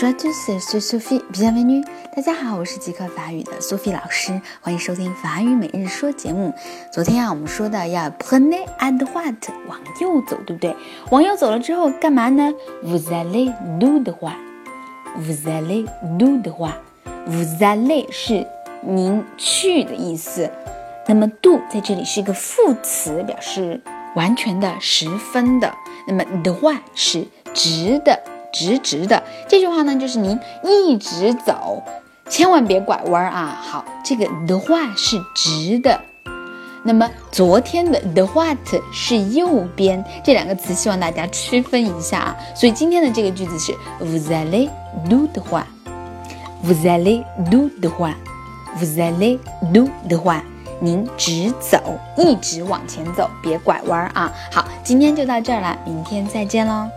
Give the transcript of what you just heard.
Bonjour à tous, c'est Sophie. Bienvenue. 大家好，我是极客法语的 Sophie 老师，欢迎收听法语每日说节目。昨天啊，我们说的要 prendre à droite，往右走，对不对？往右走了之后干嘛呢？Vous allez do 的话，Vous allez do 的话，Vous allez 是您去的意思。那么 do 在这里是一个副词，表示完全的、十分的。那么的话是直的。直直的这句话呢，就是您一直走，千万别拐弯啊！好，这个的话是直的。那么昨天的 the what 是右边，这两个词希望大家区分一下啊。所以今天的这个句子是 vous allez do 的话，vous allez do 的话，vous allez do 的话，您直走，一直往前走，别拐弯啊！好，今天就到这儿了，明天再见喽。